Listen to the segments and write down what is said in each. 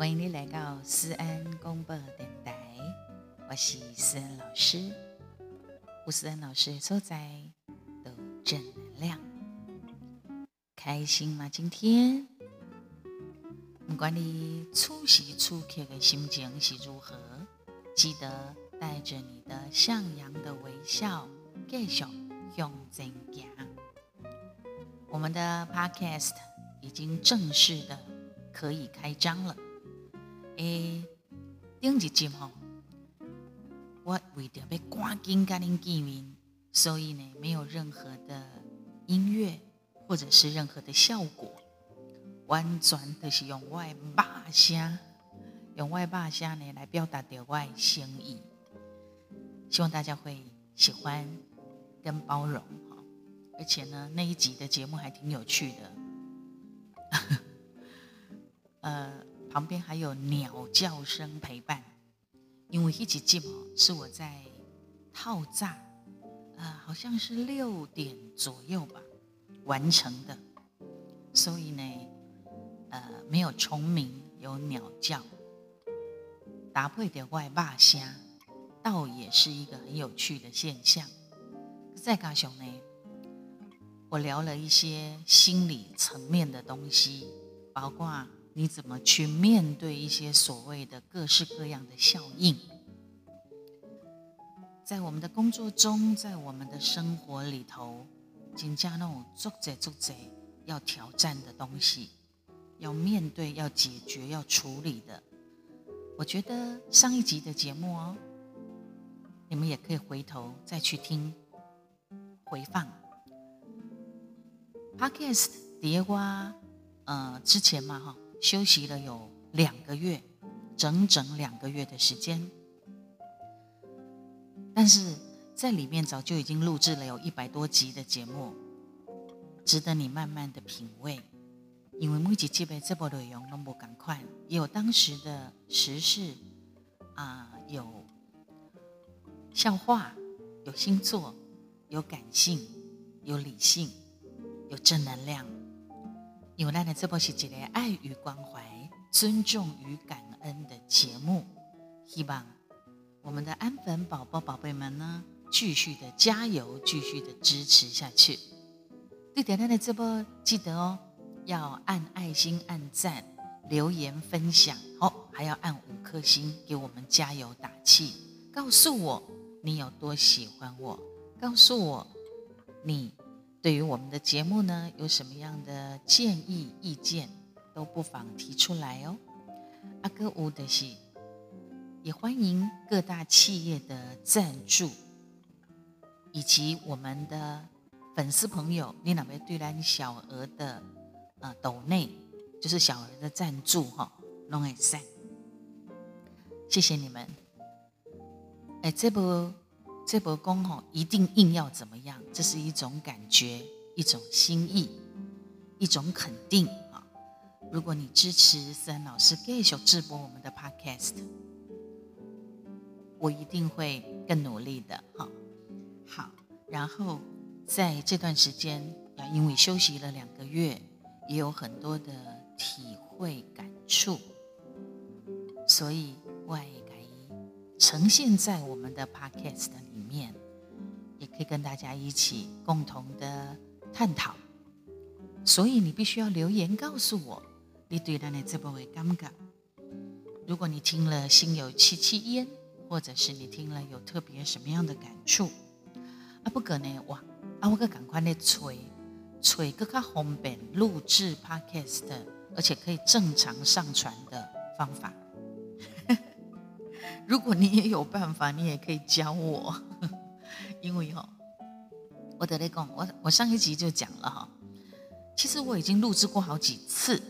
欢迎你来到思安公播电台，我是思安老师。吴思安老师所在的正能量，开心吗？今天不管你此时此刻的心情是如何，记得带着你的向阳的微笑，继续向前行。我们的 Podcast 已经正式的可以开张了。诶，顶一集吼，我为着要赶紧跟您见面，所以呢，没有任何的音乐或者是任何的效果，完全都是用外霸声，用外霸声呢来表达的外心意。希望大家会喜欢跟包容哈，而且呢，那一集的节目还挺有趣的，呃。旁边还有鸟叫声陪伴，因为一起进哦，是我在套炸，呃，好像是六点左右吧完成的，所以呢，呃，没有虫鸣，有鸟叫，搭配的外霸声，倒也是一个很有趣的现象。再加上呢，我聊了一些心理层面的东西，包括。你怎么去面对一些所谓的各式各样的效应？在我们的工作中，在我们的生活里头，增加那种做贼做贼要挑战的东西，要面对、要解决、要处理的。我觉得上一集的节目哦，你们也可以回头再去听回放。Podcast 蝶瓜，呃，之前嘛哈。休息了有两个月，整整两个月的时间，但是在里面早就已经录制了有一百多集的节目，值得你慢慢的品味。因为每集基本这部内容那么赶快，有当时的时事啊，有笑话，有星座，有感性，有理性，有正能量。因为呢，这部是一个爱与关怀、尊重与感恩的节目，希望我们的安粉宝宝、宝贝们呢，继续的加油，继续的支持下去。对点亮的这波记得哦，要按爱心、按赞、留言、分享，哦，还要按五颗星给我们加油打气，告诉我你有多喜欢我，告诉我你。对于我们的节目呢，有什么样的建议意见，都不妨提出来哦。阿哥乌的是，也欢迎各大企业的赞助，以及我们的粉丝朋友，你哪位对咱小额的呃斗内，就是小额的赞助哈，弄一下，谢谢你们。哎，这部。这波功吼，一定硬要怎么样？这是一种感觉，一种心意，一种肯定啊！如果你支持思安老师继续直播我们的 Podcast，我一定会更努力的哈。好，然后在这段时间，啊，因为休息了两个月，也有很多的体会感触，所以外改呈现在我们的 Podcast 里。面也可以跟大家一起共同的探讨，所以你必须要留言告诉我你对咱的这部为感觉。如果你听了心有戚戚焉，或者是你听了有特别什么样的感触，啊不可呢哇啊我个赶快的吹吹个较方便录制 podcast，而且可以正常上传的方法。如果你也有办法，你也可以教我，因为哈，我得来讲，我我上一集就讲了哈，其实我已经录制过好几次，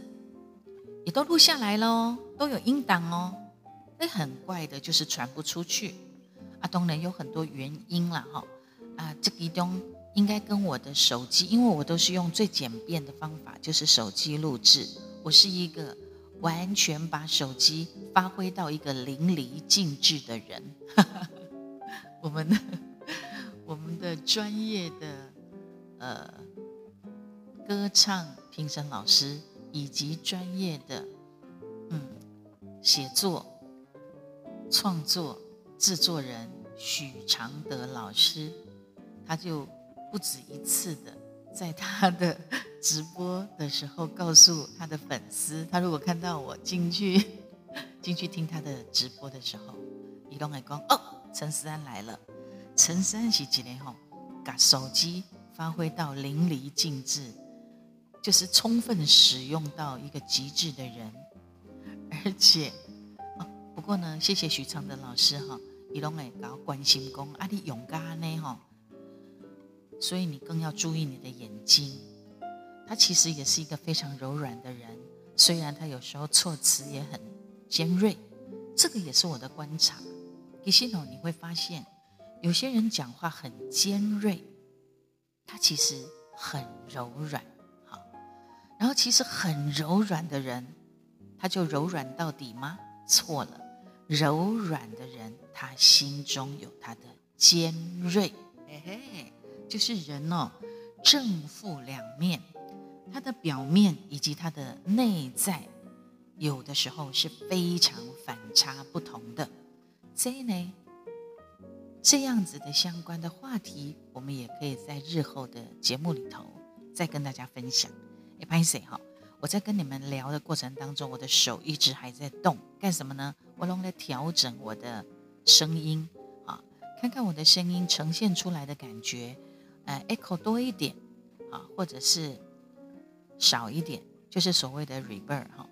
也都录下来了，都有音档哦。那很怪的就是传不出去，啊，当然有很多原因了哈，啊，这其中应该跟我的手机，因为我都是用最简便的方法，就是手机录制，我是一个。完全把手机发挥到一个淋漓尽致的人，我们的我们的专业的呃歌唱评审老师，以及专业的嗯写作、创作、制作人许常德老师，他就不止一次的在他的直播的时候告诉他的粉丝，他如果看到我进去 进去听他的直播的时候，移动来讲哦，陈思安来了。陈思安是几年后把手机发挥到淋漓尽致，就是充分使用到一个极致的人。而且，哦，不过呢，谢谢许昌德老师哈，伊拢会搞关心功，啊，你勇敢呢哈，所以你更要注意你的眼睛。他其实也是一个非常柔软的人，虽然他有时候措辞也很尖锐，这个也是我的观察。其实呢，你会发现有些人讲话很尖锐，他其实很柔软，好，然后其实很柔软的人。他就柔软到底吗？错了，柔软的人他心中有他的尖锐，嘿嘿，就是人哦，正负两面，它的表面以及它的内在，有的时候是非常反差不同的。所以呢，这样子的相关的话题，我们也可以在日后的节目里头再跟大家分享。哎，潘谁哈？我在跟你们聊的过程当中，我的手一直还在动，干什么呢？我弄在调整我的声音啊，看看我的声音呈现出来的感觉，呃，echo 多一点啊，或者是少一点，就是所谓的 reverb 哈，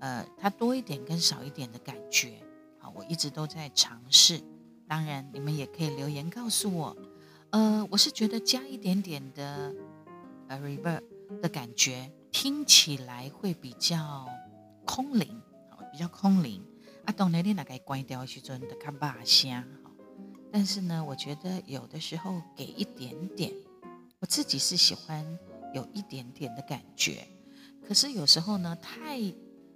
呃，它多一点跟少一点的感觉啊，我一直都在尝试。当然，你们也可以留言告诉我，呃，我是觉得加一点点的呃 reverb 的感觉。听起来会比较空灵，比较空灵。啊，当然你那个关掉去阵的看把声，但是呢，我觉得有的时候给一点点，我自己是喜欢有一点点的感觉。可是有时候呢，太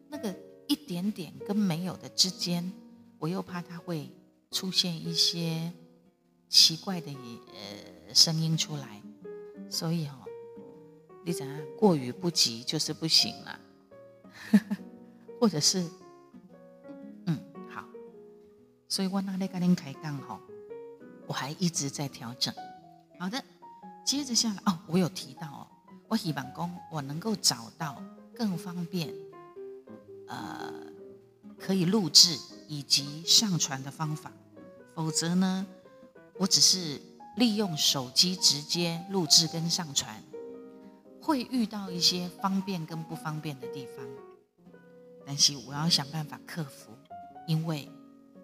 那个一点点跟没有的之间，我又怕它会出现一些奇怪的呃声音出来，所以哈。你怎样？过于不及就是不行了，或者是，嗯，好，所以我那里跟您开杠哈，我还一直在调整。好的，接着下来哦，我有提到，我希望工我能够找到更方便，呃，可以录制以及上传的方法，否则呢，我只是利用手机直接录制跟上传。会遇到一些方便跟不方便的地方，但是我要想办法克服，因为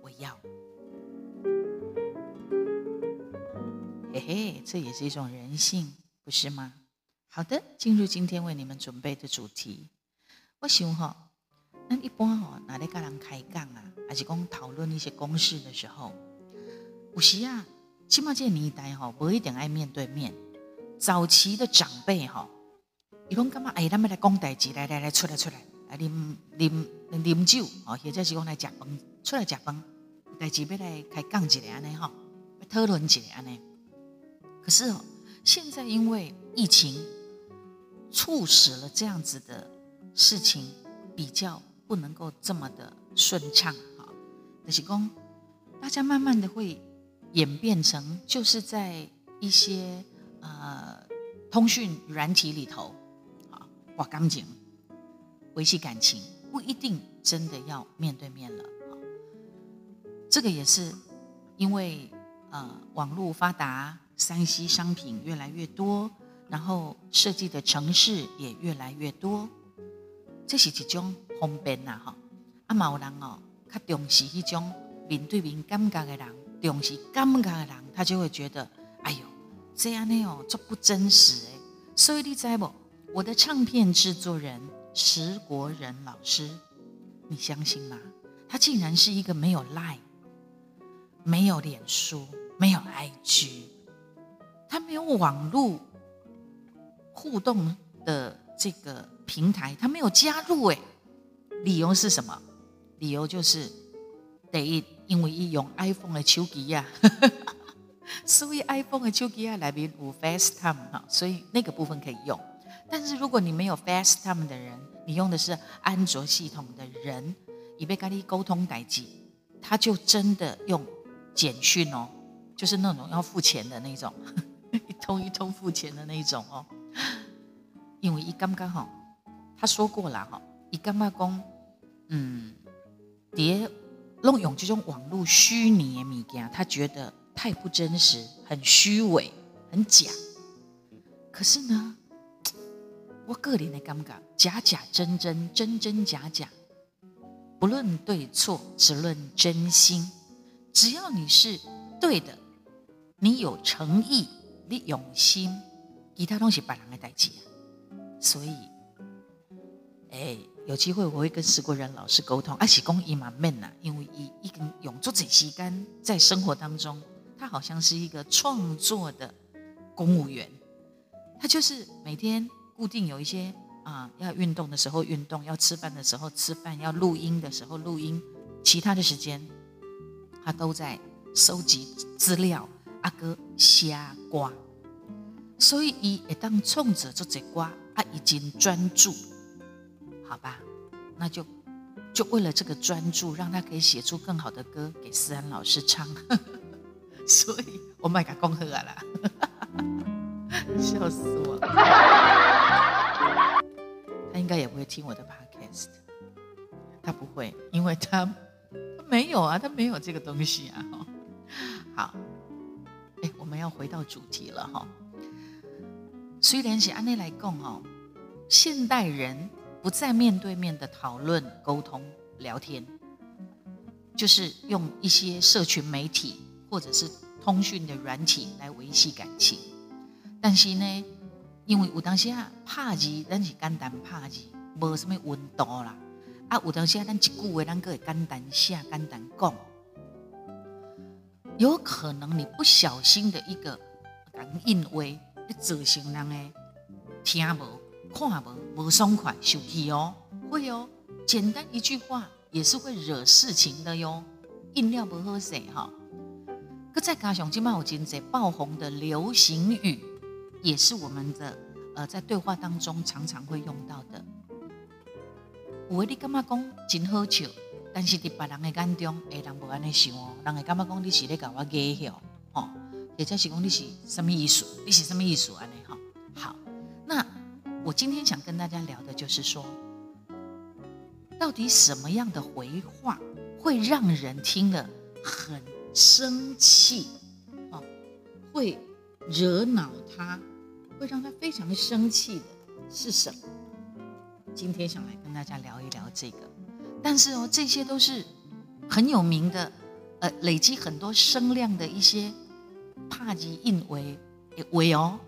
我要，嘿嘿，这也是一种人性，不是吗？好的，进入今天为你们准备的主题。我想哈，咱一般哈，哪里跟人开讲啊，还是讲讨论一些公事的时候，有时啊，起码这个年代哈，不一定爱面对面。早期的长辈哈。伊讲干嘛？哎，他们来讲代志，来来来，出来出来，来啉啉啉酒哦，或者是讲来食饭，出来食饭，代志要来开讲一下安尼哈，讨论一下安尼。可是哦，现在因为疫情，促使了这样子的事情比较不能够这么的顺畅哈。就是公，大家慢慢的会演变成，就是在一些呃通讯软体里头啊。挂钢琴，维系感情不一定真的要面对面了。这个也是因为呃网络发达，三 C 商品越来越多，然后设计的城市也越来越多，这是一种方便呐哈。啊，有人哦，较重视一种面对面感觉的人，重视感觉的人，他就会觉得，哎呦，这样呢哦，这不真实诶。所以你知不？我的唱片制作人石国仁老师，你相信吗？他竟然是一个没有 Line、没有脸书、没有 IG，他没有网络互动的这个平台，他没有加入。哎，理由是什么？理由就是得因为一用 iPhone 的手机呀，所以 iPhone 的手机啊，来面有 FaceTime 哈，所以那个部分可以用。但是如果你没有 FaceTime 的人，你用的是安卓系统的人，以被跟你沟通代际，他就真的用简讯哦，就是那种要付钱的那种，一通一通付钱的那种哦。因为一刚刚好，他说过了哈，一刚刚讲，嗯，别弄用这种网络虚拟的物件，他觉得太不真实，很虚伪，很假。可是呢，我个人的感觉，假假真真，真真假假，不论对错，只论真心。只要你是对的，你有诚意，你用心，其他东西别人的代志啊。所以，哎，有机会我会跟石国人老师沟通，而且公益蛮闷呐，因为一一根永做这时间在生活当中，他好像是一个创作的公务员。他就是每天固定有一些啊，要运动的时候运动，要吃饭的时候吃饭，要录音的时候录音，其他的时间他都在收集资料。阿哥瞎瓜，所以伊会当冲着做这瓜，啊，已经专注，好吧？那就就为了这个专注，让他可以写出更好的歌给思安老师唱。所以我卖给恭贺啦。笑死我了！他应该也不会听我的 podcast，他不会，因为他他没有啊，他没有这个东西啊。好，哎，我们要回到主题了哈。虽然是安内来讲哦，现代人不再面对面的讨论、沟通、聊天，就是用一些社群媒体或者是通讯的软体来维系感情。但是呢，因为有当时啊拍字，咱是简单拍字，无什么温度啦。啊，有当时啊，咱一句话，咱个会简单写、简单讲。有可能你不小心的一个讲印话，你造成人诶听无、看无、无爽快、受气哦，会哦。简单一句话也是会惹事情的哟。饮料不好势哈，搁再加上今麦有真侪爆红的流行语。也是我们的呃，在对话当中常常会用到的。有诶，你感觉讲真好笑，但是伫别人诶眼中，诶，人无安尼想哦，人会感觉讲你是咧甲我假笑，吼，或者是讲你是什么艺术？你是什么艺术安尼？哈，好，那我今天想跟大家聊的就是说，到底什么样的回话会让人听了很生气，啊，会惹恼他？会让他非常生气的是什么？今天想来跟大家聊一聊这个。但是哦，这些都是很有名的，呃，累积很多声量的一些怕字印为为哦。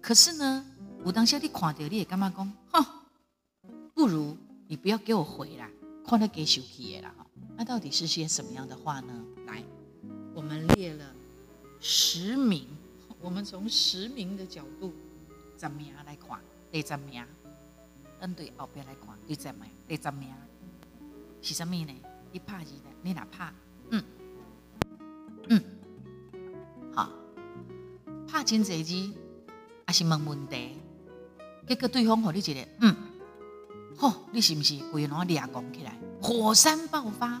可是呢，我当下你看到你也干嘛讲？哼，不如你不要给我回啦，看得给生气了哈。那到底是些什么样的话呢？来，我们列了十名。我们从实名的角度，怎么样来看？第十名，嗯对后边来看，第十名，第十名是什么呢？你怕 gì 呢？你哪怕？嗯嗯，怕真侪字，还是问问题？结果对方和你一个嗯，吼，你是不是规个俩讲起来，火山爆发？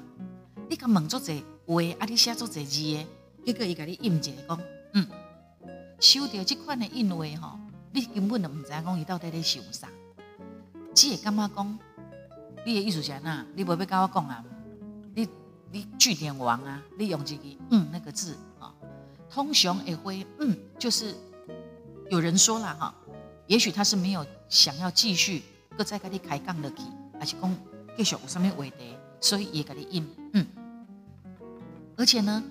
你甲问做侪话，啊，你写做侪字的，结果伊甲你应一个讲嗯。收到这款的印话吼，你根本就唔知影讲伊到底咧想啥，只会感觉讲，你的意思是哪？你无要甲我讲啊？你你句点王啊？你用这个嗯那个字啊？通常也会嗯，就是有人说了哈，也许他是没有想要继续搁再跟你开杠的去，而且讲继续有什么话题，所以也跟你应嗯。而且呢，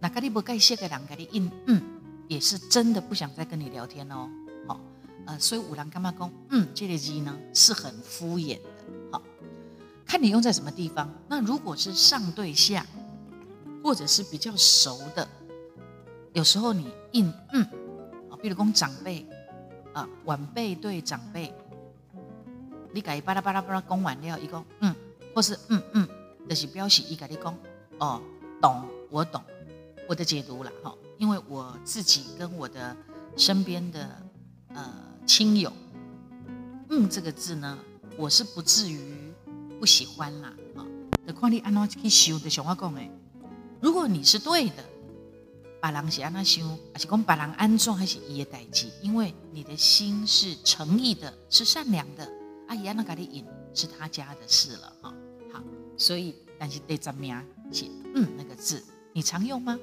那跟你不介绍的人跟你应嗯。也是真的不想再跟你聊天哦，好，呃，所以五郎干嘛公，嗯，这类机呢是很敷衍的，好，看你用在什么地方。那如果是上对下，或者是比较熟的，有时候你应嗯，啊，比如讲长辈啊，晚辈对长辈，你改巴拉巴拉巴拉讲完了，一个嗯，或是嗯嗯，就是表示一改你讲哦，懂，我懂，我的解读了哈。因为我自己跟我的身边的呃亲友，嗯，这个字呢，我是不至于不喜欢啦啊。就看你安怎去修。就像我讲的，如果你是对的，别人是安怎想，还是讲别人安怎，还是伊的代志，因为你的心是诚意的，是善良的，阿姨安那给你引，是他家的事了哈。好，所以但是第十名是嗯那个字，你常用吗？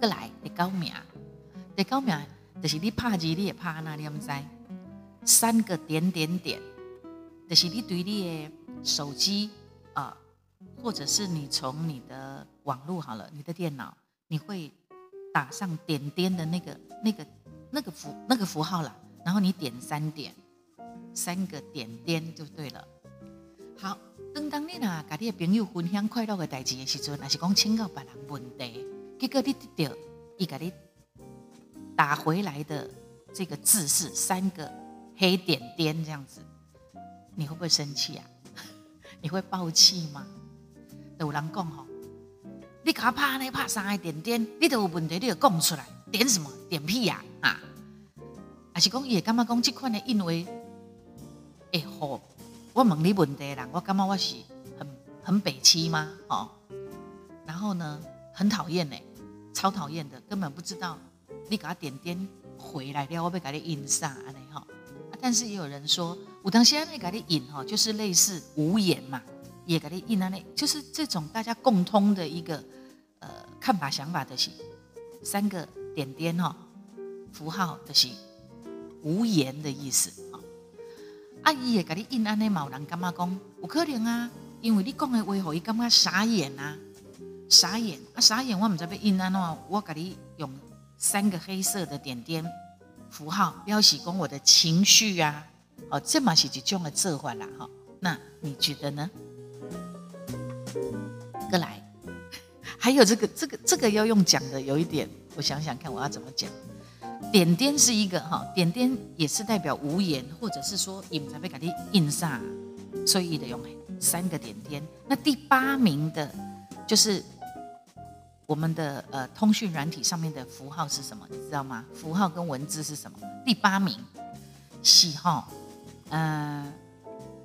过来第九名，第九名就是你拍字，你也拍那，你唔知三个点点点，就是你对你的手机啊，或者是你从你的网络好了，你的电脑，你会打上点点的那个那个那个符那个符号了，然后你点三点，三个点点就对了。好，当当你呐，甲你的朋友分享快乐的代志的时阵，那是讲请教别人问题。结果你得到一个你打回来的这个字是三个黑点点这样子，你会不会生气啊？你会爆气吗？有人讲吼，你给他拍呢拍三个点点，你都有问题你就讲出来，点什么点屁呀啊？还是讲也感觉讲这款的因为，哎好，我问你问题啦，我感觉我是很很北气吗？哦，然后呢，很讨厌呢。超讨厌的，根本不知道你给他点点回来了，我被给你引上安尼哈。但是也有人说，我当现在给你引哈，就是类似无言嘛，也给你引安尼，就是这种大家共通的一个呃看法想法的是三个点点哈符号的是无言的意思啊。阿姨也给你印安的，某人干嘛讲？有可能啊，因为你讲的话，互伊感觉傻眼啊。傻眼啊！傻眼！我唔知要印安的话，我给你用三个黑色的点点符号标示讲我的情绪啊。哦，这嘛是一种的做法啦哈。那你觉得呢？过来，还有这个这个这个要用讲的有一点，我想想看我要怎么讲。点点是一个哈，点点也是代表无言，或者是说印在被改的印上，所以得用三个点点。那第八名的就是。我们的呃通讯软体上面的符号是什么？你知道吗？符号跟文字是什么？第八名，喜好，呃，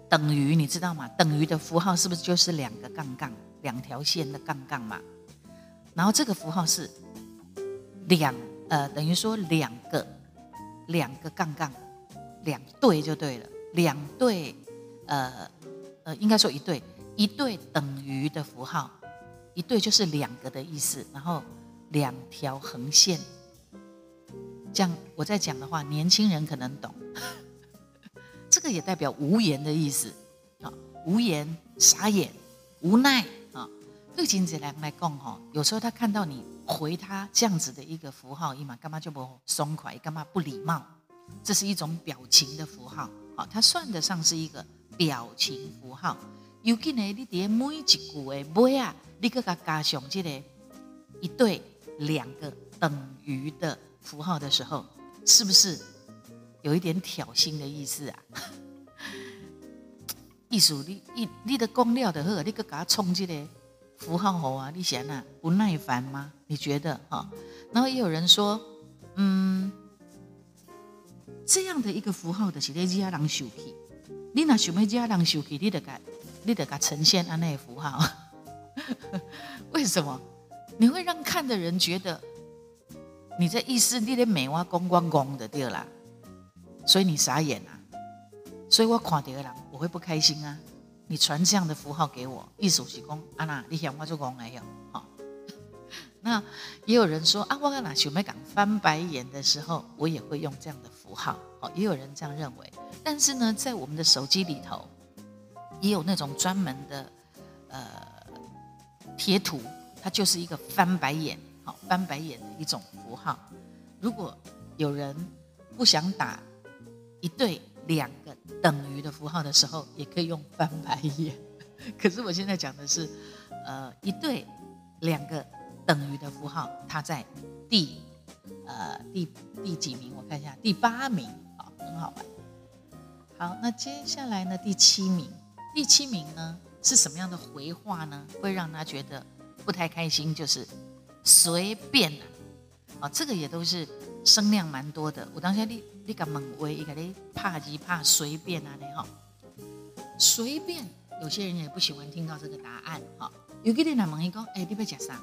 等于你知道吗？等于的符号是不是就是两个杠杠，两条线的杠杠嘛？然后这个符号是两呃，等于说两个两个杠杠，两对就对了，两对呃呃，应该说一对一对等于的符号。一对就是两个的意思，然后两条横线，这样我在讲的话，年轻人可能懂。这个也代表无言的意思，啊，无言、傻眼、无奈。对金子来来讲吼，有时候他看到你回他这样子的一个符号，一嘛干嘛就不松快，干嘛不礼貌？这是一种表情的符号，好，它算得上是一个表情符号。尤其呢，你伫每一句的尾啊。立刻给加上这个一对两个等于的符号的时候，是不是有一点挑衅的意思啊？意思你你你的功料的好，你个给他冲这个符号好啊？你嫌啊不耐烦吗？你觉得哈？然后也有人说，嗯，这样的一个符号的是咧家人受气，你那想要家人受气，你得给你得给呈现安那个符号。为什么你会让看的人觉得你在意思你的美哇光光光的对啦？所以你傻眼啊！所以我看到人我会不开心啊！你传这样的符号给我，意思是讲啊那你想我就讲没有好。那也有人说啊，我跟哪小妹讲翻白眼的时候，我也会用这样的符号。好，也有人这样认为。但是呢，在我们的手机里头，也有那种专门的呃。贴图，它就是一个翻白眼，好翻白眼的一种符号。如果有人不想打一对两个等于的符号的时候，也可以用翻白眼。可是我现在讲的是，呃，一对两个等于的符号，它在第呃第第几名？我看一下，第八名，好，很好玩。好，那接下来呢？第七名，第七名呢？是什么样的回话呢？会让他觉得不太开心，就是随便啊，啊，这个也都是声量蛮多的。我当下你你敢猛威，一个你怕鸡怕随便啊，你哈，随便有些人也不喜欢听到这个答案哈。有个人来问一个，哎，你要吃啥？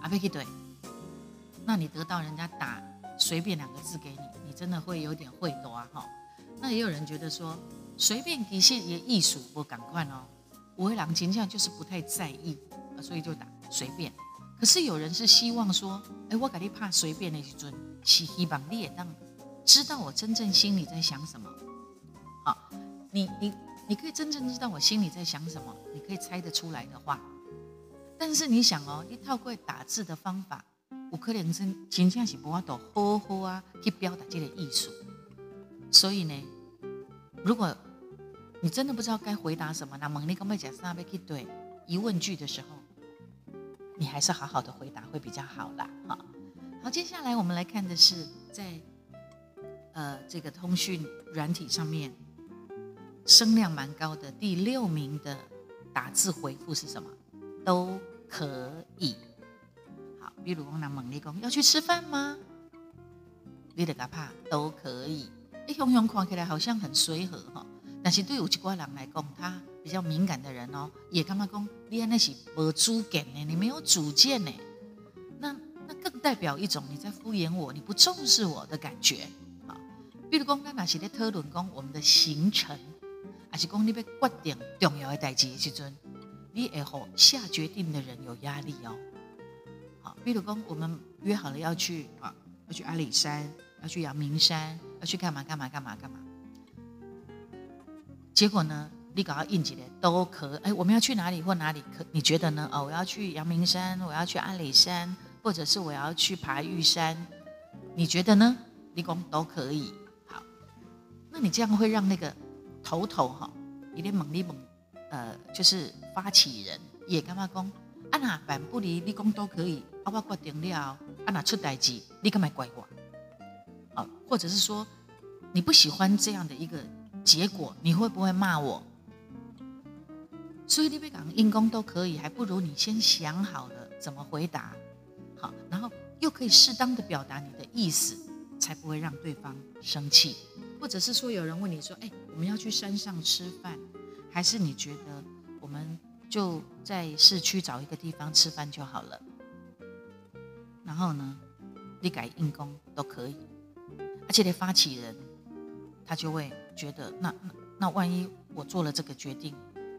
啊，要去对。那你得到人家打随便两个字给你，你真的会有点会多哈。那也有人觉得说，随便其实也艺术不赶快哦。我会两情这样就是不太在意，所以就打随便。可是有人是希望说，哎，我给你怕随便的一尊，是希望你也当知道我真正心里在想什么。好，你你你可以真正知道我心里在想什么，你可以猜得出来的话。但是你想哦，一套过打字的方法，我可能真真正是无法度好好啊去表达这个艺术。所以呢，如果你真的不知道该回答什么，那么你刚被讲三倍去对疑问句的时候，你还是好好的回答会比较好啦。哈，好，接下来我们来看的是在呃这个通讯软体上面声量蛮高的第六名的打字回复是什么？都可以。好，比如讲那蒙你讲要去吃饭吗？你得个怕都可以。哎，雄雄看起来好像很随和哈，但是对有几个人来讲，他比较敏感的人哦，也干嘛讲？你那是无主见呢？你没有主见呢？那那更代表一种你在敷衍我，你不重视我的感觉。啊，比如讲，那哪些在讨论讲我们的行程，还是讲你要决定重要的代志的时阵，你会好下决定的人有压力哦。好，比如讲，我们约好了要去啊，要去阿里山，要去阳明山。要去干嘛干嘛干嘛干嘛？结果呢？你搞到应急的都可哎，我们要去哪里或哪里可？你觉得呢？哦，我要去阳明山，我要去阿里山，或者是我要去爬玉山，你觉得呢？你讲都可以。好，那你这样会让那个头头哈，有点猛力猛，呃，就是发起人也干嘛讲？啊那反不离，你讲都可以，啊我决定了，啊那出代志，你干嘛怪我？啊，或者是说你不喜欢这样的一个结果，你会不会骂我？所以你别讲硬攻都可以，还不如你先想好了怎么回答，好，然后又可以适当的表达你的意思，才不会让对方生气。或者是说有人问你说，哎，我们要去山上吃饭，还是你觉得我们就在市区找一个地方吃饭就好了？然后呢，你改硬攻都可以。而且，的发起人他就会觉得，那那万一我做了这个决定，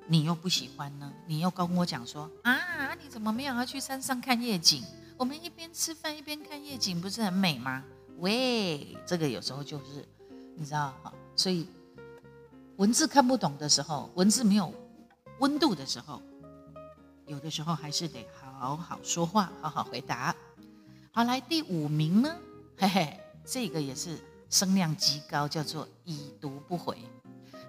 你又不喜欢呢？你又跟我讲说啊，你怎么没有要去山上看夜景？我们一边吃饭一边看夜景，不是很美吗？喂，这个有时候就是你知道哈，所以文字看不懂的时候，文字没有温度的时候，有的时候还是得好好说话，好好回答。好，来第五名呢，嘿嘿。这个也是声量极高，叫做已读不回。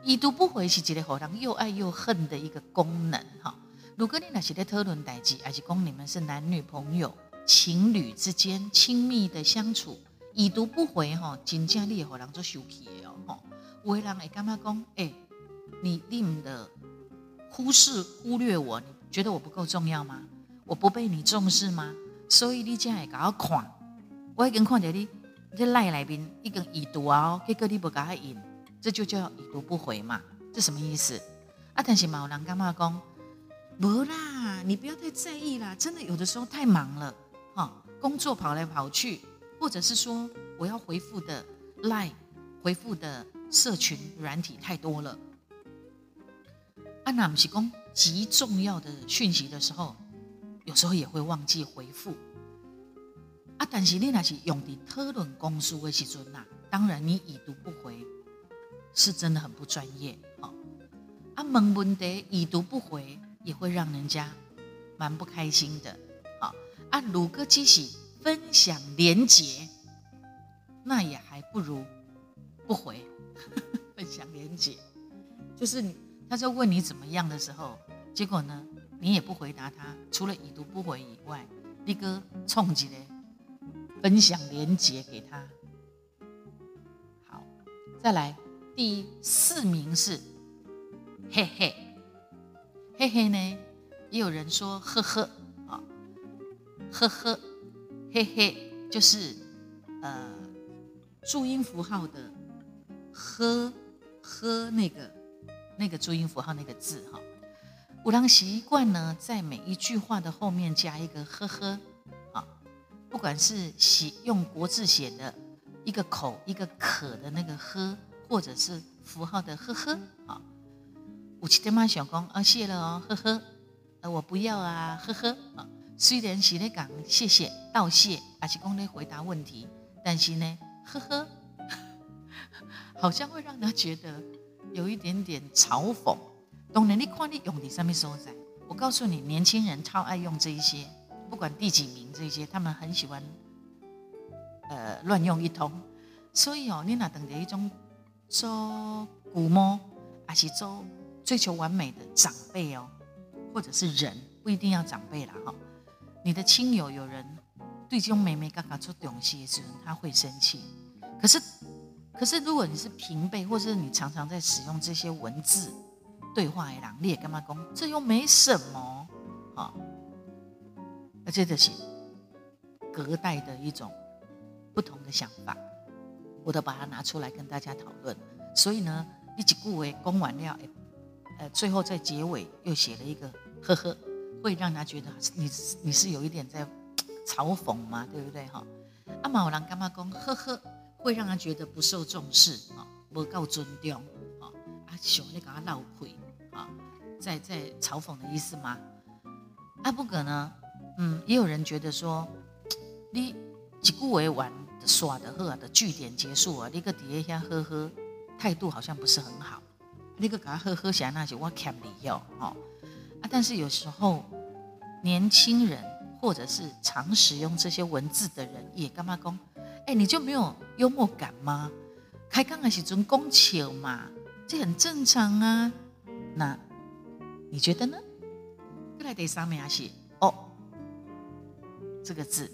已读不回是一个好像又爱又恨的一个功能哈。如果你那是在讨论代际，还是讲你们是男女朋友、情侣之间亲密的相处，已读不回哈，真正你也好人做受气的哦哈。有的人会干嘛讲？哎，你你的忽视忽略我，你觉得我不够重要吗？我不被你重视吗？所以你这样会搞我看，我已经看到你。这赖来宾一个已读啊，结果你不给他应，这就叫已读不回嘛？这什么意思？啊，但是毛人干嘛讲？不啦，你不要太在意啦。真的有的时候太忙了，哈，工作跑来跑去，或者是说我要回复的 Line 回复的社群软体太多了。啊，那不是讲极重要的讯息的时候，有时候也会忘记回复。啊，但是你那是用的讨论公司的时阵呐，当然你已读不回，是真的很不专业哦。啊，问问题已读不回，也会让人家蛮不开心的。好，啊，如果只是分享连结，那也还不如不回。分享连结，就是他在问你怎么样的时候，结果呢，你也不回答他，除了已读不回以外，你个冲起来。分享连接给他。好，再来第四名是嘿嘿嘿嘿呢，也有人说呵呵啊，呵呵嘿嘿，就是呃注音符号的呵呵那个那个注音符号那个字哈。五郎习惯呢，在每一句话的后面加一个呵呵，啊，不管是写用国字写的一个口一个可的那个呵，或者是符号的呵呵，啊，五七天妈小公啊，谢了哦，呵呵，呃，我不要啊，呵呵，啊，虽然是咧讲谢谢道谢，阿是讲咧回答问题，但是呢，呵呵，好像会让他觉得有一点点嘲讽。懂能力跨力用的上面所在，我告诉你，年轻人超爱用这一些，不管第几名这些，他们很喜欢，呃，乱用一通。所以哦，你那等的一种做古摸，还是做追求完美的长辈哦，或者是人，不一定要长辈啦哈。你的亲友有人对这种妹妹嘎嘎做东西的时候，他会生气。可是，可是如果你是平辈，或者是你常常在使用这些文字。对话的人，你也干嘛讲？这又没什么啊！而且这是隔代的一种不同的想法，我都把它拿出来跟大家讨论。所以呢，一起顾为公完了，呃，最后在结尾又写了一个呵呵，会让他觉得你你是有一点在嘲讽嘛，对不对哈？阿毛人干嘛公呵呵，会让他觉得不受重视啊，不够尊重啊，啊，想你给他闹亏。啊，在在嘲讽的意思吗？阿不可呢？嗯，也有人觉得说，你几顾为完耍的喝的句点结束啊，你个底下呵呵，态度好像不是很好。你个给他呵呵起来，那就我看你要哦。啊，但是有时候年轻人或者是常使用这些文字的人，也干嘛讲？哎，你就没有幽默感吗？开杠的时阵讲笑嘛，这很正常啊。那你觉得呢？过来第三名是“哦”这个字，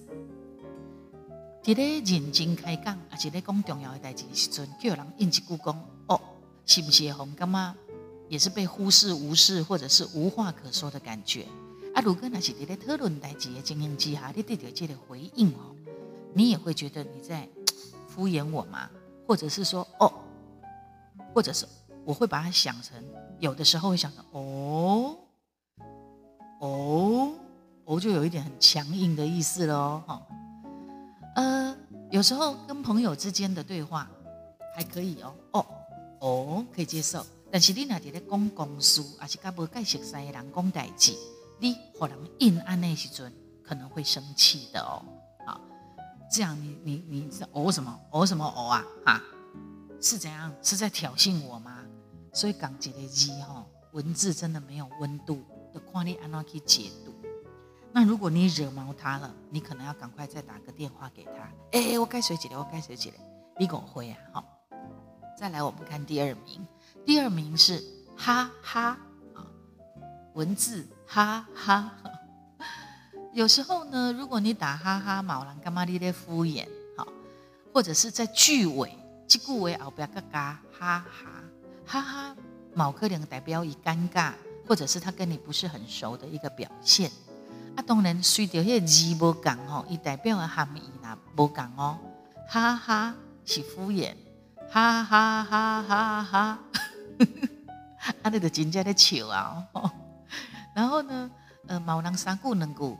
伫咧认真开讲，而且咧讲重要的代志时阵，叫人应一句讲“哦”，是不是红干嘛？也是被忽视、无视，或者是无话可说的感觉。啊，如果那是伫咧讨论代志的情形之下，你得到这个回应哦，你也会觉得你在敷衍我吗？或者是说“哦”，或者是？我会把它想成，有的时候会想成哦，哦，哦，就有一点很强硬的意思喽，哈，呃，有时候跟朋友之间的对话还可以哦，哦，哦，可以接受。但是你那伫咧讲公事，还是甲无介熟悉的人讲代志，你可能应安那时阵可能会生气的哦，好，这样你你你是哦什么哦什么哦啊，哈，是怎样？是在挑衅我吗？所以讲这个字哈，文字真的没有温度，的看你安怎去解读。那如果你惹毛他了，你可能要赶快再打个电话给他。哎，我该谁起来？我该谁起来？你给我回啊！好，再来我们看第二名，第二名是哈哈啊，文字哈哈。有时候呢，如果你打哈哈，毛人干嘛你在敷衍？好，或者是在句尾，即句尾后边个嘎哈哈。哈哈，某可能代表以尴尬，或者是他跟你不是很熟的一个表现。啊，当然随着迄个字无共吼，伊代表的含义啦无共哦。哈哈是敷衍，哈哈哈哈哈，啊，你 就真正咧笑啊。然后呢，呃，某人三句两句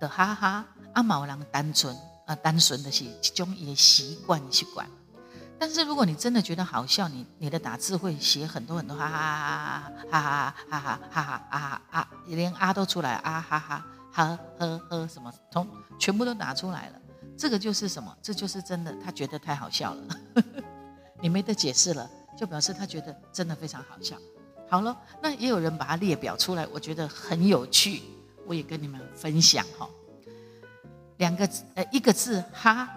的哈哈，啊，某人单纯啊，单纯的是一种伊的习惯习惯。但是如果你真的觉得好笑，你你的打字会写很多很多哈哈哈哈哈哈哈哈哈哈啊啊，连啊都出来啊哈哈哈呵呵什么，从全部都拿出来了。这个就是什么？这就是真的，他觉得太好笑了。你没得解释了，就表示他觉得真的非常好笑。好了，那也有人把它列表出来，我觉得很有趣，我也跟你们分享哈。两个字，呃，一个字哈，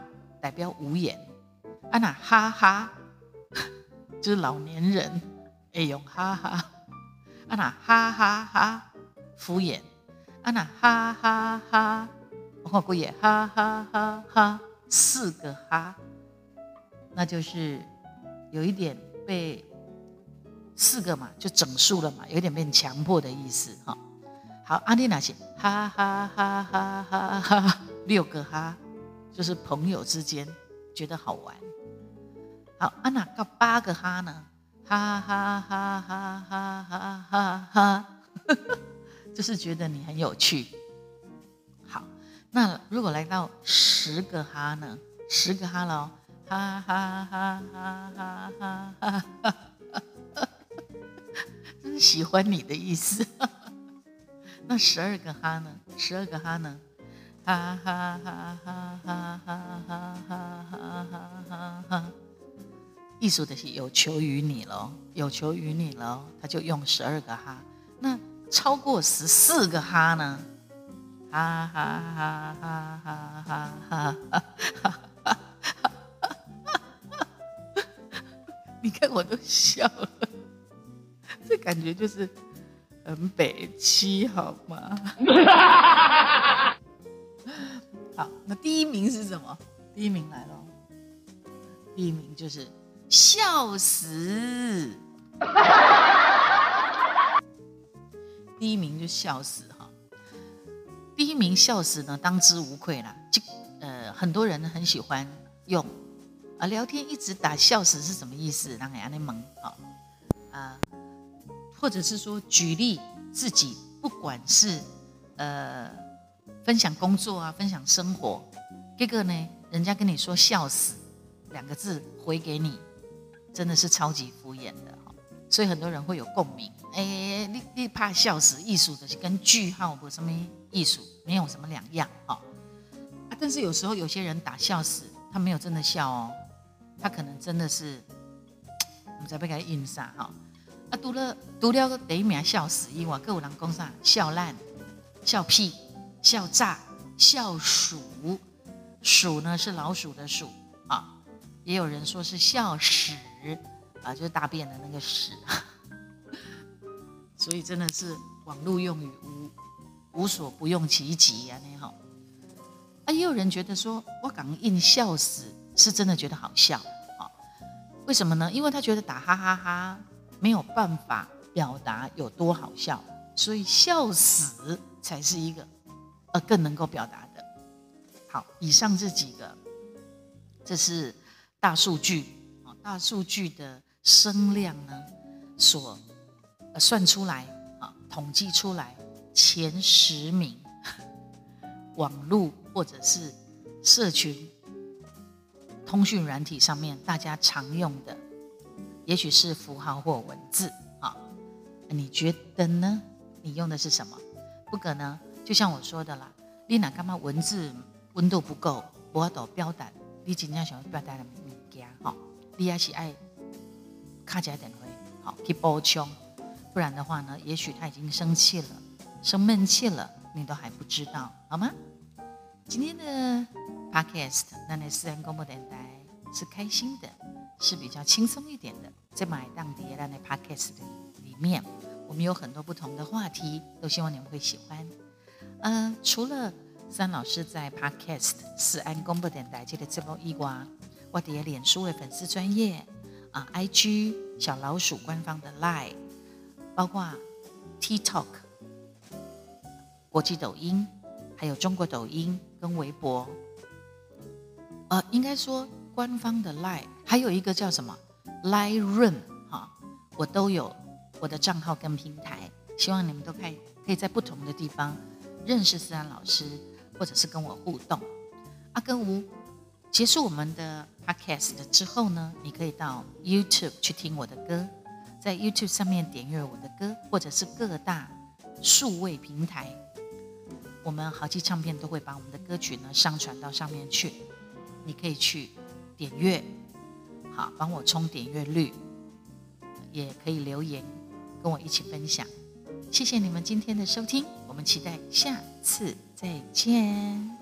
代表无言。啊那哈哈，就是老年人哎呦哈哈。啊那哈哈哈，敷衍。啊那哈哈哈，我看过也哈哈哈哈，四个哈，那就是有一点被四个嘛，就整数了嘛，有点被强迫的意思哈。好，阿丽娜写哈哈哈哈哈哈，六个哈，就是朋友之间觉得好玩。好，安娜搞八个哈呢？哈哈哈哈哈哈哈哈！就是觉得你很有趣。好，那如果来到十个哈呢？十个哈喽，哈哈哈哈哈哈哈哈，这是 喜欢你的意思。那十二个哈呢？十二个哈呢？哈哈哈哈哈哈哈哈哈哈，艺术的是有求于你喽，有求于你喽，他就用十二个哈。那超过十四个哈呢？哈哈哈哈哈哈哈哈哈哈哈哈。你看我都笑了，这感觉就是很北七，好吗？好，那第一名是什么？第一名来了，第一名就是笑死，第一名就笑死哈。第一名笑死呢，当之无愧啦。就呃，很多人很喜欢用。啊，聊天一直打笑死是什么意思？让人家那蒙好啊，或者是说举例自己，不管是呃分享工作啊，分享生活，这个呢，人家跟你说笑死两个字回给你，真的是超级敷衍的。所以很多人会有共鸣。哎，你你怕笑死，艺术的是跟句号或什么艺术没有什么两样哈。啊，但是有时候有些人打笑死，他没有真的笑哦。他可能真的是，我们在被他印上哈啊，读了读了第一名笑死，以外，各有人讲啥笑烂、笑屁、笑炸、笑鼠，鼠呢是老鼠的鼠啊，也有人说是笑屎啊，就是大便的那个屎，所以真的是网络用语无无所不用其极啊，你好啊，也有人觉得说我刚印笑死。是真的觉得好笑啊？为什么呢？因为他觉得打哈哈哈没有办法表达有多好笑，所以笑死才是一个呃更能够表达的。好，以上这几个，这是大数据啊，大数据的声量呢所算出来啊，统计出来前十名 网络或者是社群。通讯软体上面大家常用的，也许是符号或文字啊，你觉得呢？你用的是什么？不可呢？就像我说的啦，你哪干嘛文字温度不够，我都表达，你真正想要表达的物件哈，你也是爱卡起来点会好去补充，不然的话呢，也许他已经生气了，生闷气了，你都还不知道，好吗？今天的。Podcast，那那私人广播电台是开心的，是比较轻松一点的。在买档碟那那 Podcast 里面，我们有很多不同的话题，都希望你们会喜欢。嗯，除了三老师在 Podcast 私安广播电台这个直播以外，我的脸书的粉丝专业啊，IG 小老鼠官方的 Line，包括 TikTok、国际抖音，还有中国抖音跟微博。呃，应该说官方的 Line 还有一个叫什么 Line Room 哈，我都有我的账号跟平台，希望你们都可以可以在不同的地方认识思安老师，或者是跟我互动。阿根吴结束我们的 Podcast 之后呢，你可以到 YouTube 去听我的歌，在 YouTube 上面点阅我的歌，或者是各大数位平台，我们豪记唱片都会把我们的歌曲呢上传到上面去。你可以去点阅，好，帮我冲点阅率，也可以留言跟我一起分享。谢谢你们今天的收听，我们期待下次再见。